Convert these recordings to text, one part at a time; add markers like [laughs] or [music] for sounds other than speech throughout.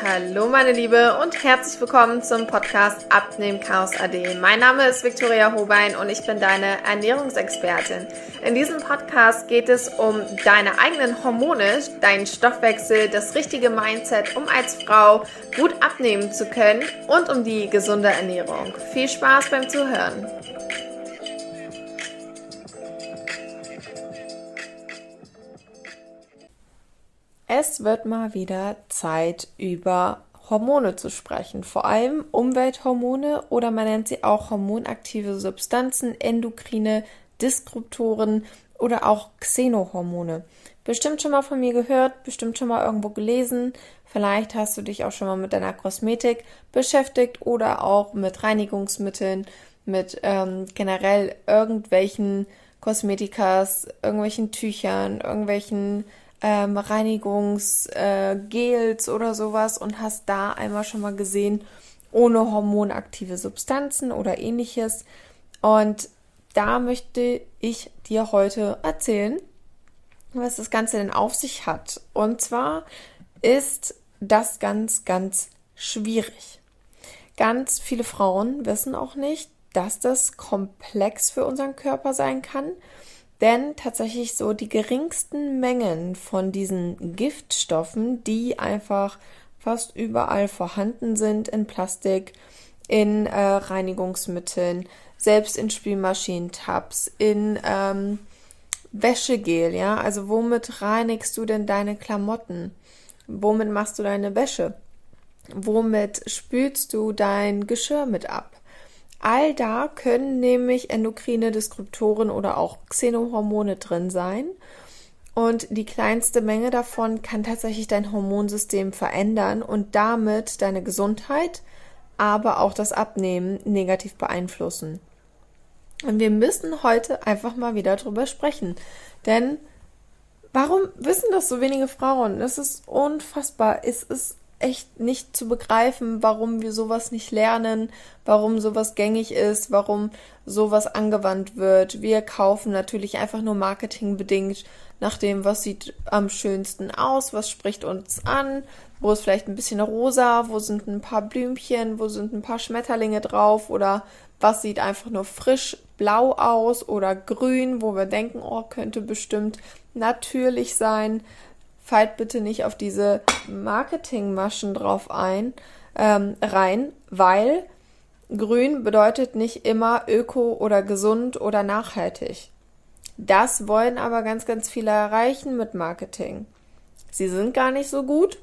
Hallo meine Liebe und herzlich willkommen zum Podcast Abnehmen Chaos AD. Mein Name ist Viktoria Hobein und ich bin deine Ernährungsexpertin. In diesem Podcast geht es um deine eigenen Hormone, deinen Stoffwechsel, das richtige Mindset, um als Frau gut abnehmen zu können und um die gesunde Ernährung. Viel Spaß beim Zuhören. Es wird mal wieder Zeit, über Hormone zu sprechen. Vor allem Umwelthormone oder man nennt sie auch hormonaktive Substanzen, endokrine Disruptoren oder auch Xenohormone. Bestimmt schon mal von mir gehört, bestimmt schon mal irgendwo gelesen. Vielleicht hast du dich auch schon mal mit deiner Kosmetik beschäftigt oder auch mit Reinigungsmitteln, mit ähm, generell irgendwelchen Kosmetikas, irgendwelchen Tüchern, irgendwelchen ähm, Reinigungsgels äh, oder sowas und hast da einmal schon mal gesehen, ohne hormonaktive Substanzen oder ähnliches. Und da möchte ich dir heute erzählen, was das Ganze denn auf sich hat. Und zwar ist das ganz, ganz schwierig. Ganz viele Frauen wissen auch nicht, dass das komplex für unseren Körper sein kann denn tatsächlich so die geringsten Mengen von diesen Giftstoffen, die einfach fast überall vorhanden sind in Plastik, in äh, Reinigungsmitteln, selbst in Spülmaschinentabs, in ähm, Wäschegel, ja, also womit reinigst du denn deine Klamotten? Womit machst du deine Wäsche? Womit spülst du dein Geschirr mit ab? All da können nämlich endokrine Disruptoren oder auch Xenohormone drin sein. Und die kleinste Menge davon kann tatsächlich dein Hormonsystem verändern und damit deine Gesundheit, aber auch das Abnehmen negativ beeinflussen. Und wir müssen heute einfach mal wieder drüber sprechen. Denn warum wissen das so wenige Frauen? Das ist unfassbar. Es ist echt nicht zu begreifen, warum wir sowas nicht lernen, warum sowas gängig ist, warum sowas angewandt wird. Wir kaufen natürlich einfach nur marketingbedingt nach dem, was sieht am schönsten aus, was spricht uns an, wo ist vielleicht ein bisschen rosa, wo sind ein paar Blümchen, wo sind ein paar Schmetterlinge drauf oder was sieht einfach nur frisch blau aus oder grün, wo wir denken, oh, könnte bestimmt natürlich sein fallt bitte nicht auf diese Marketingmaschen drauf ein, ähm, rein, weil grün bedeutet nicht immer öko oder gesund oder nachhaltig. Das wollen aber ganz, ganz viele erreichen mit Marketing. Sie sind gar nicht so gut,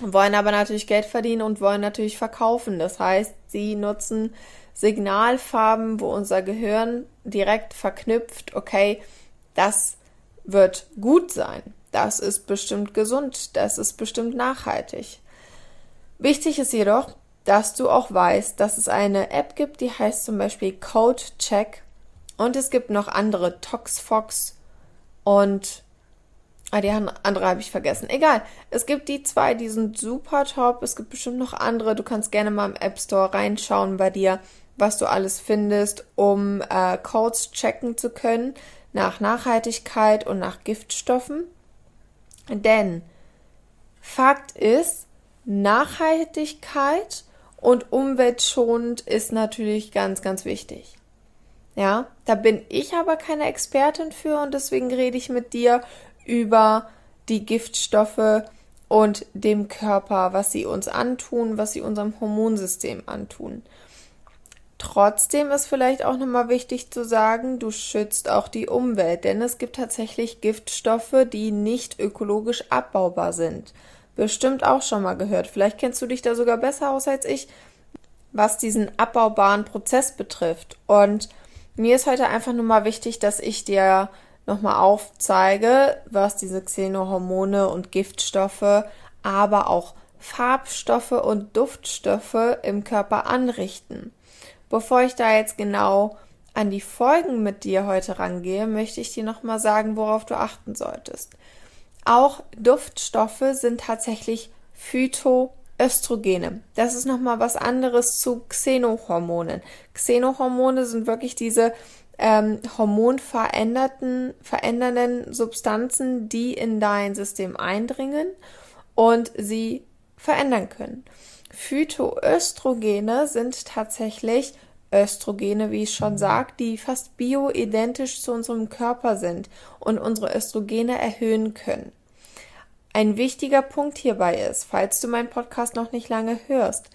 wollen aber natürlich Geld verdienen und wollen natürlich verkaufen. Das heißt, sie nutzen Signalfarben, wo unser Gehirn direkt verknüpft, okay, das wird gut sein. Das ist bestimmt gesund, das ist bestimmt nachhaltig. Wichtig ist jedoch, dass du auch weißt, dass es eine App gibt, die heißt zum Beispiel Code Check und es gibt noch andere ToxFox und ah, die andere habe ich vergessen. Egal, es gibt die zwei, die sind super top. Es gibt bestimmt noch andere. Du kannst gerne mal im App Store reinschauen bei dir, was du alles findest, um äh, Codes checken zu können nach Nachhaltigkeit und nach Giftstoffen. Denn Fakt ist, Nachhaltigkeit und umweltschonend ist natürlich ganz, ganz wichtig. Ja, da bin ich aber keine Expertin für und deswegen rede ich mit dir über die Giftstoffe und dem Körper, was sie uns antun, was sie unserem Hormonsystem antun. Trotzdem ist vielleicht auch nochmal wichtig zu sagen, du schützt auch die Umwelt, denn es gibt tatsächlich Giftstoffe, die nicht ökologisch abbaubar sind. Bestimmt auch schon mal gehört. Vielleicht kennst du dich da sogar besser aus als ich, was diesen abbaubaren Prozess betrifft. Und mir ist heute einfach nur mal wichtig, dass ich dir nochmal aufzeige, was diese Xenohormone und Giftstoffe, aber auch Farbstoffe und Duftstoffe im Körper anrichten. Bevor ich da jetzt genau an die Folgen mit dir heute rangehe, möchte ich dir nochmal sagen, worauf du achten solltest. Auch Duftstoffe sind tatsächlich Phytoöstrogene. Das ist nochmal was anderes zu Xenohormonen. Xenohormone sind wirklich diese ähm, hormonveränderten, verändernden Substanzen, die in dein System eindringen und sie verändern können. Phytoöstrogene sind tatsächlich Östrogene, wie ich schon sagte, die fast bioidentisch zu unserem Körper sind und unsere Östrogene erhöhen können. Ein wichtiger Punkt hierbei ist, falls du meinen Podcast noch nicht lange hörst,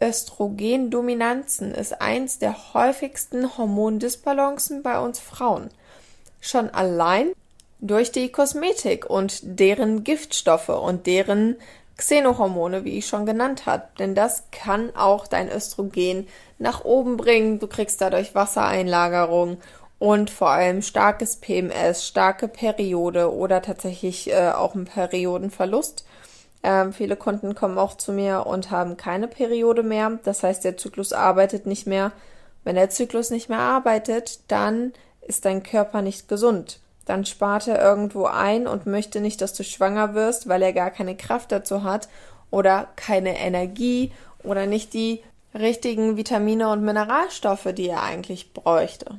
Östrogendominanzen ist eins der häufigsten Hormondisbalancen bei uns Frauen. Schon allein durch die Kosmetik und deren Giftstoffe und deren Xenohormone, wie ich schon genannt habe. Denn das kann auch dein Östrogen nach oben bringen. Du kriegst dadurch Wassereinlagerung und vor allem starkes PMS, starke Periode oder tatsächlich äh, auch einen Periodenverlust. Ähm, viele Kunden kommen auch zu mir und haben keine Periode mehr. Das heißt, der Zyklus arbeitet nicht mehr. Wenn der Zyklus nicht mehr arbeitet, dann ist dein Körper nicht gesund dann spart er irgendwo ein und möchte nicht, dass du schwanger wirst, weil er gar keine Kraft dazu hat oder keine Energie oder nicht die richtigen Vitamine und Mineralstoffe, die er eigentlich bräuchte.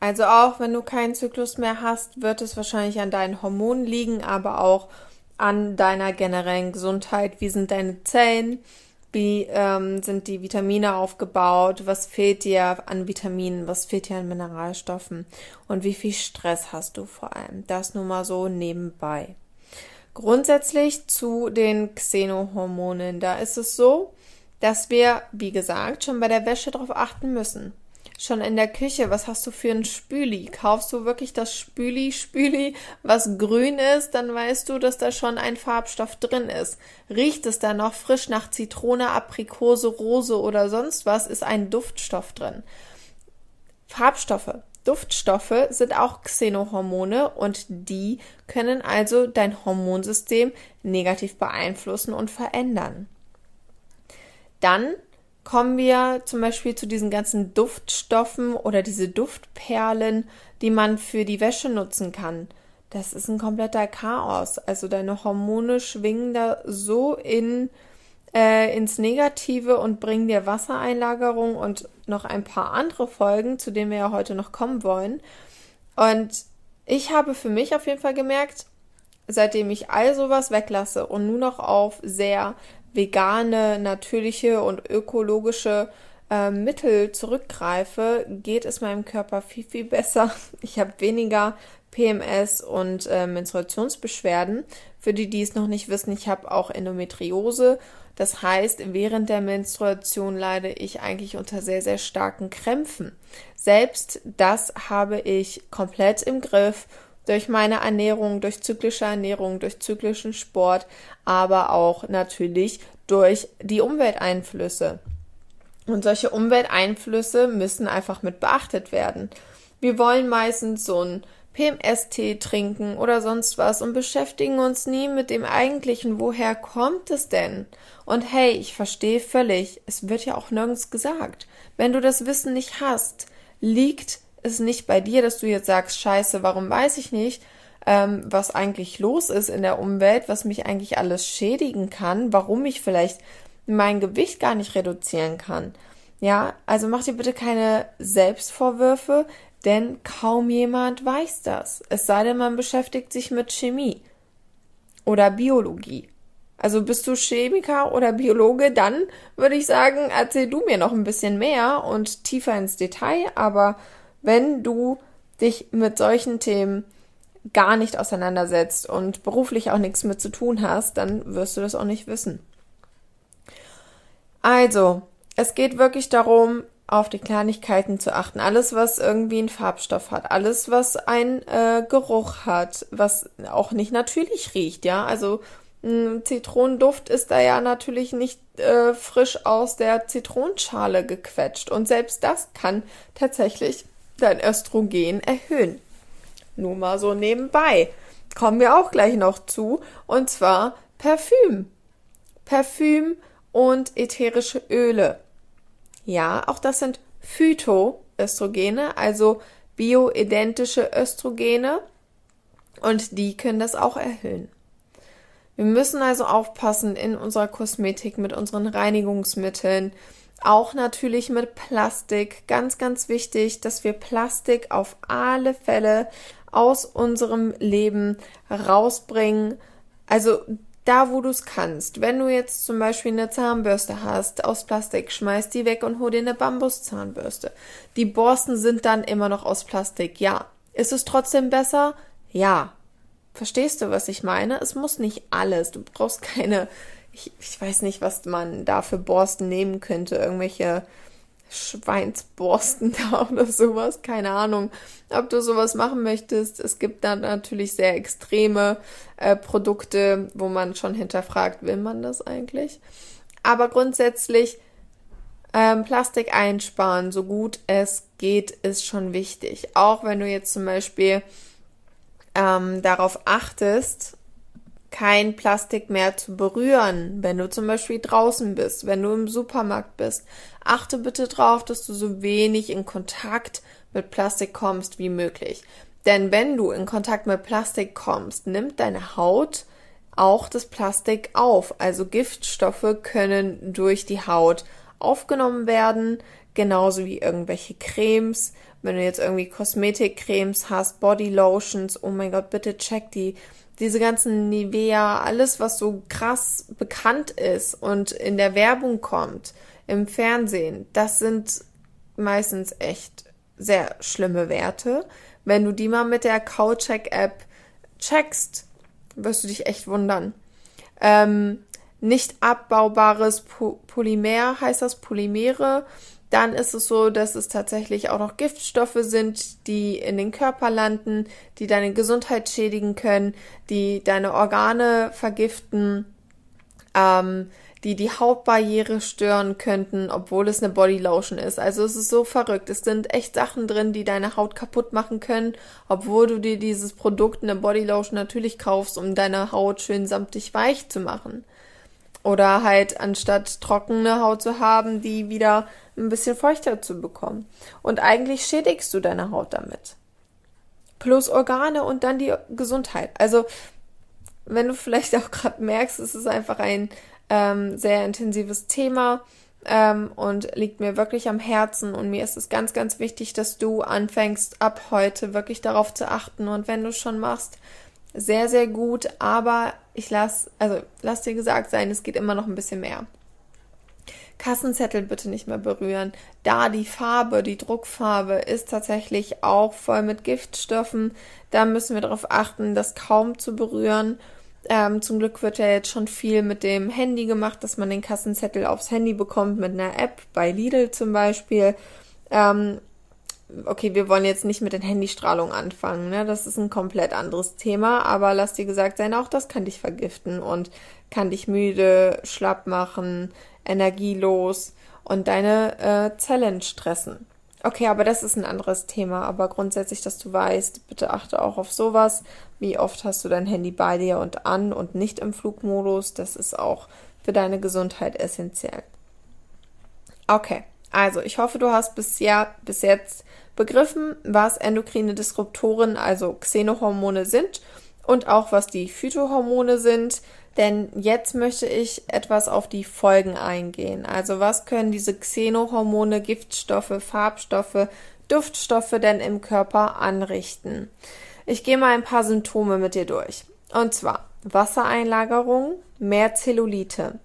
Also auch wenn du keinen Zyklus mehr hast, wird es wahrscheinlich an deinen Hormonen liegen, aber auch an deiner generellen Gesundheit. Wie sind deine Zellen? Wie ähm, sind die Vitamine aufgebaut? Was fehlt dir an Vitaminen? Was fehlt dir an Mineralstoffen? Und wie viel Stress hast du vor allem? Das nur mal so nebenbei. Grundsätzlich zu den Xenohormonen. Da ist es so, dass wir, wie gesagt, schon bei der Wäsche darauf achten müssen schon in der Küche, was hast du für ein Spüli? Kaufst du wirklich das Spüli, Spüli, was grün ist, dann weißt du, dass da schon ein Farbstoff drin ist. Riecht es da noch frisch nach Zitrone, Aprikose, Rose oder sonst was, ist ein Duftstoff drin. Farbstoffe. Duftstoffe sind auch Xenohormone und die können also dein Hormonsystem negativ beeinflussen und verändern. Dann kommen wir zum Beispiel zu diesen ganzen Duftstoffen oder diese Duftperlen, die man für die Wäsche nutzen kann. Das ist ein kompletter Chaos. Also deine Hormone schwingen da so in äh, ins Negative und bringen dir Wassereinlagerung und noch ein paar andere Folgen, zu denen wir ja heute noch kommen wollen. Und ich habe für mich auf jeden Fall gemerkt, seitdem ich all sowas weglasse und nur noch auf sehr vegane, natürliche und ökologische äh, Mittel zurückgreife, geht es meinem Körper viel, viel besser. [laughs] Ich habe weniger PMS und äh, Menstruationsbeschwerden. Für die, die es noch nicht wissen, ich habe auch Endometriose. Das heißt, während der Menstruation leide ich eigentlich unter sehr, sehr starken Krämpfen. Selbst das habe ich komplett im Griff durch meine Ernährung, durch zyklische Ernährung, durch zyklischen Sport, aber auch natürlich durch die Umwelteinflüsse. Und solche Umwelteinflüsse müssen einfach mit beachtet werden. Wir wollen meistens so ein PMS-Tee trinken oder sonst was und beschäftigen uns nie mit dem eigentlichen, woher kommt es denn? Und hey, ich verstehe völlig, es wird ja auch nirgends gesagt. Wenn du das Wissen nicht hast, liegt ist nicht bei dir, dass du jetzt sagst, scheiße, warum weiß ich nicht, ähm, was eigentlich los ist in der Umwelt, was mich eigentlich alles schädigen kann, warum ich vielleicht mein Gewicht gar nicht reduzieren kann. Ja, also mach dir bitte keine Selbstvorwürfe, denn kaum jemand weiß das. Es sei denn, man beschäftigt sich mit Chemie oder Biologie. Also bist du Chemiker oder Biologe, dann würde ich sagen, erzähl du mir noch ein bisschen mehr und tiefer ins Detail, aber wenn du dich mit solchen Themen gar nicht auseinandersetzt und beruflich auch nichts mit zu tun hast, dann wirst du das auch nicht wissen. Also, es geht wirklich darum, auf die Kleinigkeiten zu achten. Alles, was irgendwie einen Farbstoff hat, alles, was einen äh, Geruch hat, was auch nicht natürlich riecht, ja. Also ein Zitronenduft ist da ja natürlich nicht äh, frisch aus der Zitronenschale gequetscht. Und selbst das kann tatsächlich dein Östrogen erhöhen. Nur mal so nebenbei. Kommen wir auch gleich noch zu. Und zwar Parfüm. Parfüm und ätherische Öle. Ja, auch das sind Phytoöstrogene, also bioidentische Östrogene. Und die können das auch erhöhen. Wir müssen also aufpassen in unserer Kosmetik mit unseren Reinigungsmitteln, auch natürlich mit Plastik. Ganz, ganz wichtig, dass wir Plastik auf alle Fälle aus unserem Leben rausbringen. Also da, wo du es kannst. Wenn du jetzt zum Beispiel eine Zahnbürste hast aus Plastik, schmeiß die weg und hol dir eine Bambuszahnbürste. Die Borsten sind dann immer noch aus Plastik, ja. Ist es trotzdem besser? Ja. Verstehst du, was ich meine? Es muss nicht alles. Du brauchst keine, ich, ich weiß nicht, was man da für Borsten nehmen könnte. Irgendwelche Schweinsborsten [laughs] da oder sowas. Keine Ahnung, ob du sowas machen möchtest. Es gibt dann natürlich sehr extreme äh, Produkte, wo man schon hinterfragt, will man das eigentlich? Aber grundsätzlich ähm, Plastik einsparen, so gut es geht, ist schon wichtig. Auch wenn du jetzt zum Beispiel ähm, darauf achtest, kein Plastik mehr zu berühren, wenn du zum Beispiel draußen bist, wenn du im Supermarkt bist. Achte bitte darauf, dass du so wenig in Kontakt mit Plastik kommst wie möglich. Denn wenn du in Kontakt mit Plastik kommst, nimmt deine Haut auch das Plastik auf. Also Giftstoffe können durch die Haut aufgenommen werden, genauso wie irgendwelche Cremes. Wenn du jetzt irgendwie Kosmetikcremes hast, Bodylotions, oh mein Gott, bitte check die diese ganzen Nivea, alles, was so krass bekannt ist und in der Werbung kommt, im Fernsehen, das sind meistens echt sehr schlimme Werte. Wenn du die mal mit der Cowcheck-App checkst, wirst du dich echt wundern. Ähm, nicht abbaubares Polymer heißt das Polymere dann ist es so, dass es tatsächlich auch noch Giftstoffe sind, die in den Körper landen, die deine Gesundheit schädigen können, die deine Organe vergiften, ähm, die die Hautbarriere stören könnten, obwohl es eine Bodylotion ist. Also es ist so verrückt. Es sind echt Sachen drin, die deine Haut kaputt machen können, obwohl du dir dieses Produkt, eine Bodylotion, natürlich kaufst, um deine Haut schön samtig weich zu machen. Oder halt anstatt trockene Haut zu haben, die wieder ein bisschen feuchter zu bekommen. Und eigentlich schädigst du deine Haut damit. Plus Organe und dann die Gesundheit. Also, wenn du vielleicht auch gerade merkst, es ist einfach ein ähm, sehr intensives Thema ähm, und liegt mir wirklich am Herzen. Und mir ist es ganz, ganz wichtig, dass du anfängst, ab heute wirklich darauf zu achten. Und wenn du schon machst, sehr, sehr gut, aber ich lass, also lass dir gesagt sein, es geht immer noch ein bisschen mehr. Kassenzettel bitte nicht mehr berühren. Da die Farbe, die Druckfarbe ist tatsächlich auch voll mit Giftstoffen. Da müssen wir darauf achten, das kaum zu berühren. Ähm, zum Glück wird ja jetzt schon viel mit dem Handy gemacht, dass man den Kassenzettel aufs Handy bekommt mit einer App, bei Lidl zum Beispiel. Ähm, okay, wir wollen jetzt nicht mit den Handystrahlungen anfangen, ne? Das ist ein komplett anderes Thema, aber lass dir gesagt sein, auch das kann dich vergiften und kann dich müde, schlapp machen, energielos und deine äh, Zellen stressen. Okay, aber das ist ein anderes Thema. Aber grundsätzlich, dass du weißt, bitte achte auch auf sowas. Wie oft hast du dein Handy bei dir und an und nicht im Flugmodus? Das ist auch für deine Gesundheit essentiell. Okay, also ich hoffe, du hast bisher, bis jetzt begriffen, was endokrine Disruptoren, also Xenohormone sind und auch was die Phytohormone sind. Denn jetzt möchte ich etwas auf die Folgen eingehen. Also was können diese Xenohormone, Giftstoffe, Farbstoffe, Duftstoffe denn im Körper anrichten? Ich gehe mal ein paar Symptome mit dir durch. Und zwar Wassereinlagerung, mehr Zellulite,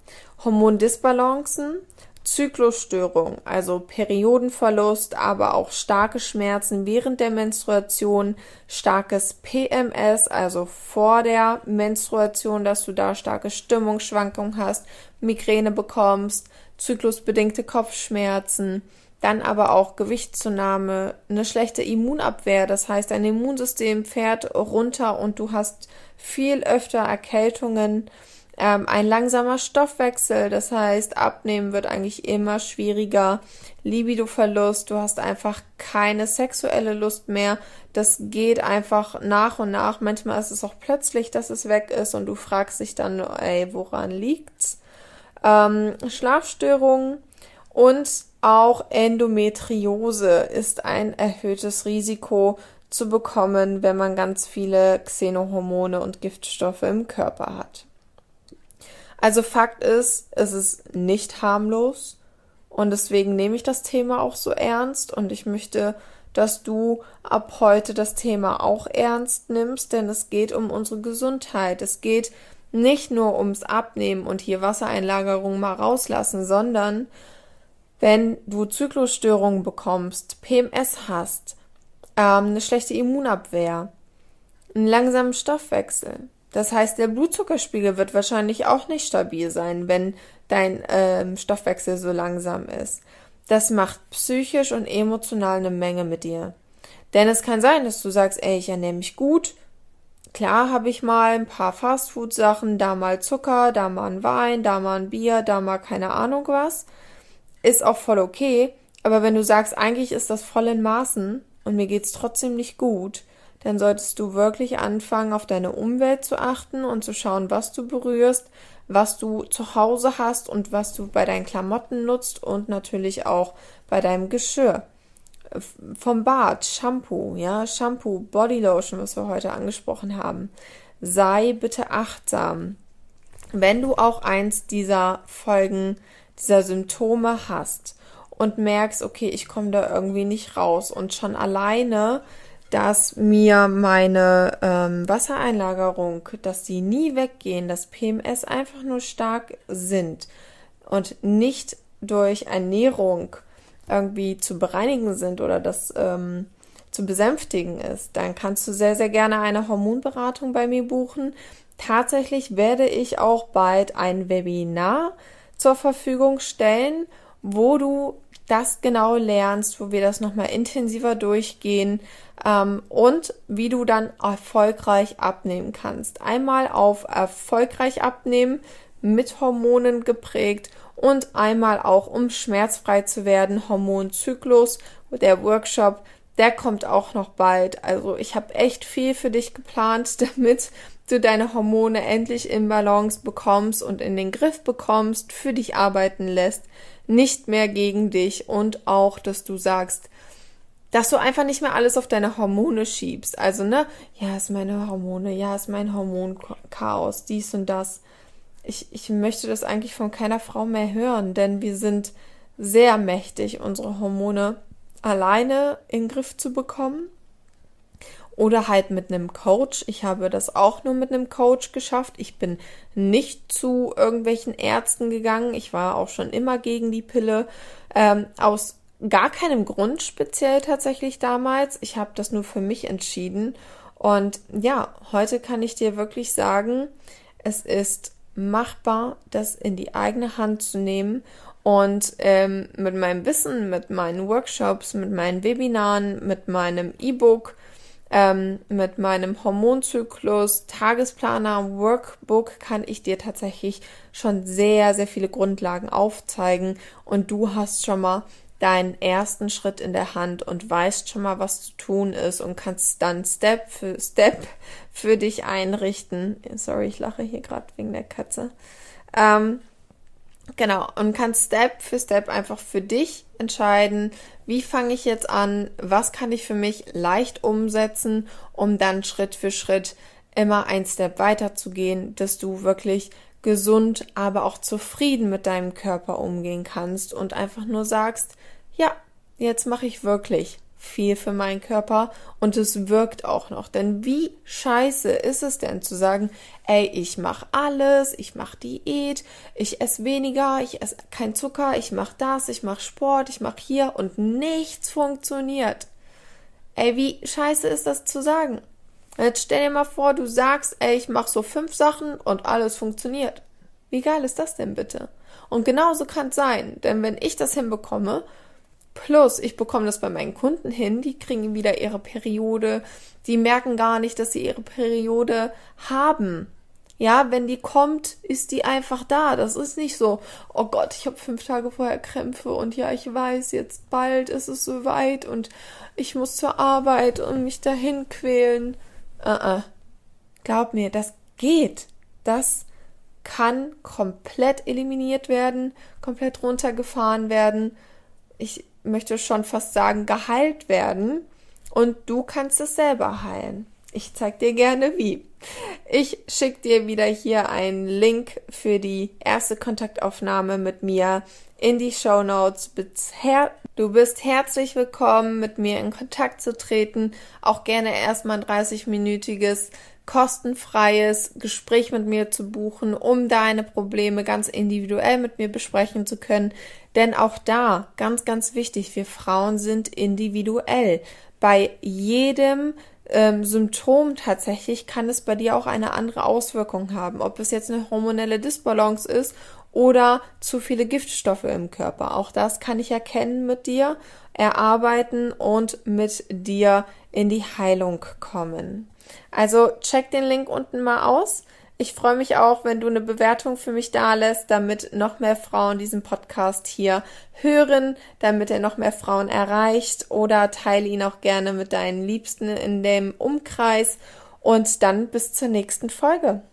Hormondisbalancen, Zyklusstörung, also Periodenverlust, aber auch starke Schmerzen während der Menstruation, starkes PMS, also vor der Menstruation, dass du da starke Stimmungsschwankungen hast, Migräne bekommst, zyklusbedingte Kopfschmerzen, dann aber auch Gewichtszunahme, eine schlechte Immunabwehr, das heißt, dein Immunsystem fährt runter und du hast viel öfter Erkältungen, ähm, ein langsamer Stoffwechsel, das heißt, abnehmen wird eigentlich immer schwieriger. Libidoverlust, du hast einfach keine sexuelle Lust mehr. Das geht einfach nach und nach. Manchmal ist es auch plötzlich, dass es weg ist und du fragst dich dann, ey, woran liegt's? Ähm, Schlafstörungen und auch Endometriose ist ein erhöhtes Risiko zu bekommen, wenn man ganz viele Xenohormone und Giftstoffe im Körper hat. Also Fakt ist, es ist nicht harmlos und deswegen nehme ich das Thema auch so ernst und ich möchte, dass du ab heute das Thema auch ernst nimmst, denn es geht um unsere Gesundheit. Es geht Nicht nur ums Abnehmen und hier Wassereinlagerung mal rauslassen, sondern wenn du Zyklusstörungen bekommst, PMS hast, ähm, eine schlechte Immunabwehr, einen langsamen Stoffwechsel. Das heißt, der Blutzuckerspiegel wird wahrscheinlich auch nicht stabil sein, wenn dein ähm, Stoffwechsel so langsam ist. Das macht psychisch und emotional eine Menge mit dir. Denn es kann sein, dass du sagst, ey, ich ernähre mich gut. Klar habe ich mal ein paar Fastfood-Sachen, da mal Zucker, da mal ein Wein, da mal ein Bier, da mal keine Ahnung was. Ist auch voll okay. Aber wenn du sagst, eigentlich ist das voll in Maßen und mir geht's trotzdem nicht gut, dann solltest du wirklich anfangen, auf deine Umwelt zu achten und zu schauen, was du berührst, was du zu Hause hast und was du bei deinen Klamotten nutzt und natürlich auch bei deinem Geschirr. Vom Bad, Shampoo, ja, Shampoo, Bodylotion, was wir heute angesprochen haben. Sei bitte achtsam. Wenn du auch eins dieser Folgen, dieser Symptome hast und merkst, okay, ich komme da irgendwie nicht raus und schon alleine dass mir meine ähm, Wassereinlagerung, dass die nie weggehen, dass PMS einfach nur stark sind und nicht durch Ernährung irgendwie zu bereinigen sind oder das ähm, zu besänftigen ist, dann kannst du sehr, sehr gerne eine Hormonberatung bei mir buchen. Tatsächlich werde ich auch bald ein Webinar zur Verfügung stellen, wo du das genau lernst, wo wir das nochmal intensiver durchgehen ähm, und wie du dann erfolgreich abnehmen kannst. Einmal auf erfolgreich abnehmen, mit Hormonen geprägt und einmal auch um schmerzfrei zu werden, Hormonzyklus, der Workshop, der kommt auch noch bald. Also ich habe echt viel für dich geplant, [laughs] damit du deine Hormone endlich in Balance bekommst und in den Griff bekommst, für dich arbeiten lässt, nicht mehr gegen dich und auch, dass du sagst, dass du einfach nicht mehr alles auf deine Hormone schiebst. Also, ne, ja, ist meine Hormone, ja, ist mein Hormonchaos, dies und das. Ich, ich möchte das eigentlich von keiner Frau mehr hören, denn wir sind sehr mächtig, unsere Hormone alleine in den Griff zu bekommen. Oder halt mit einem Coach. Ich habe das auch nur mit einem Coach geschafft. Ich bin nicht zu irgendwelchen Ärzten gegangen. Ich war auch schon immer gegen die Pille. Ähm, aus gar keinem Grund speziell tatsächlich damals. Ich habe das nur für mich entschieden. Und ja, heute kann ich dir wirklich sagen, es ist machbar, das in die eigene Hand zu nehmen und ähm, mit meinem Wissen, mit meinen Workshops, mit meinen Webinaren, mit meinem E-Book, ähm, mit meinem Hormonzyklus, Tagesplaner, Workbook kann ich dir tatsächlich schon sehr, sehr viele Grundlagen aufzeigen und du hast schon mal deinen ersten Schritt in der Hand und weißt schon mal, was zu tun ist und kannst dann Step für Step für dich einrichten. Sorry, ich lache hier gerade wegen der Katze. Ähm, genau, und kannst Step für Step einfach für dich entscheiden, wie fange ich jetzt an, was kann ich für mich leicht umsetzen, um dann Schritt für Schritt immer ein Step weiter zu gehen, dass du wirklich gesund, aber auch zufrieden mit deinem Körper umgehen kannst und einfach nur sagst, ja, jetzt mache ich wirklich viel für meinen Körper und es wirkt auch noch. Denn wie scheiße ist es denn zu sagen, ey, ich mache alles, ich mache Diät, ich esse weniger, ich esse kein Zucker, ich mache das, ich mache Sport, ich mache hier und nichts funktioniert. Ey, wie scheiße ist das zu sagen? Jetzt stell dir mal vor, du sagst, ey, ich mache so fünf Sachen und alles funktioniert. Wie geil ist das denn bitte? Und genauso kann es sein, denn wenn ich das hinbekomme, plus ich bekomme das bei meinen Kunden hin, die kriegen wieder ihre Periode, die merken gar nicht, dass sie ihre Periode haben. Ja, wenn die kommt, ist die einfach da. Das ist nicht so, oh Gott, ich habe fünf Tage vorher Krämpfe und ja, ich weiß, jetzt bald ist es soweit und ich muss zur Arbeit und mich dahin quälen. Uh -uh. Glaub mir, das geht. Das kann komplett eliminiert werden, komplett runtergefahren werden. Ich möchte schon fast sagen, geheilt werden. Und du kannst es selber heilen. Ich zeig dir gerne wie. Ich schicke dir wieder hier einen Link für die erste Kontaktaufnahme mit mir in die Show Notes. Du bist herzlich willkommen, mit mir in Kontakt zu treten. Auch gerne erstmal ein 30-minütiges kostenfreies Gespräch mit mir zu buchen, um deine Probleme ganz individuell mit mir besprechen zu können. Denn auch da, ganz, ganz wichtig, wir Frauen sind individuell. Bei jedem ähm, Symptom tatsächlich kann es bei dir auch eine andere Auswirkung haben. Ob es jetzt eine hormonelle Disbalance ist oder zu viele Giftstoffe im Körper. Auch das kann ich erkennen mit dir, erarbeiten und mit dir in die Heilung kommen. Also check den Link unten mal aus. Ich freue mich auch, wenn du eine Bewertung für mich da lässt, damit noch mehr Frauen diesen Podcast hier hören, damit er noch mehr Frauen erreicht oder teile ihn auch gerne mit deinen Liebsten in dem Umkreis und dann bis zur nächsten Folge.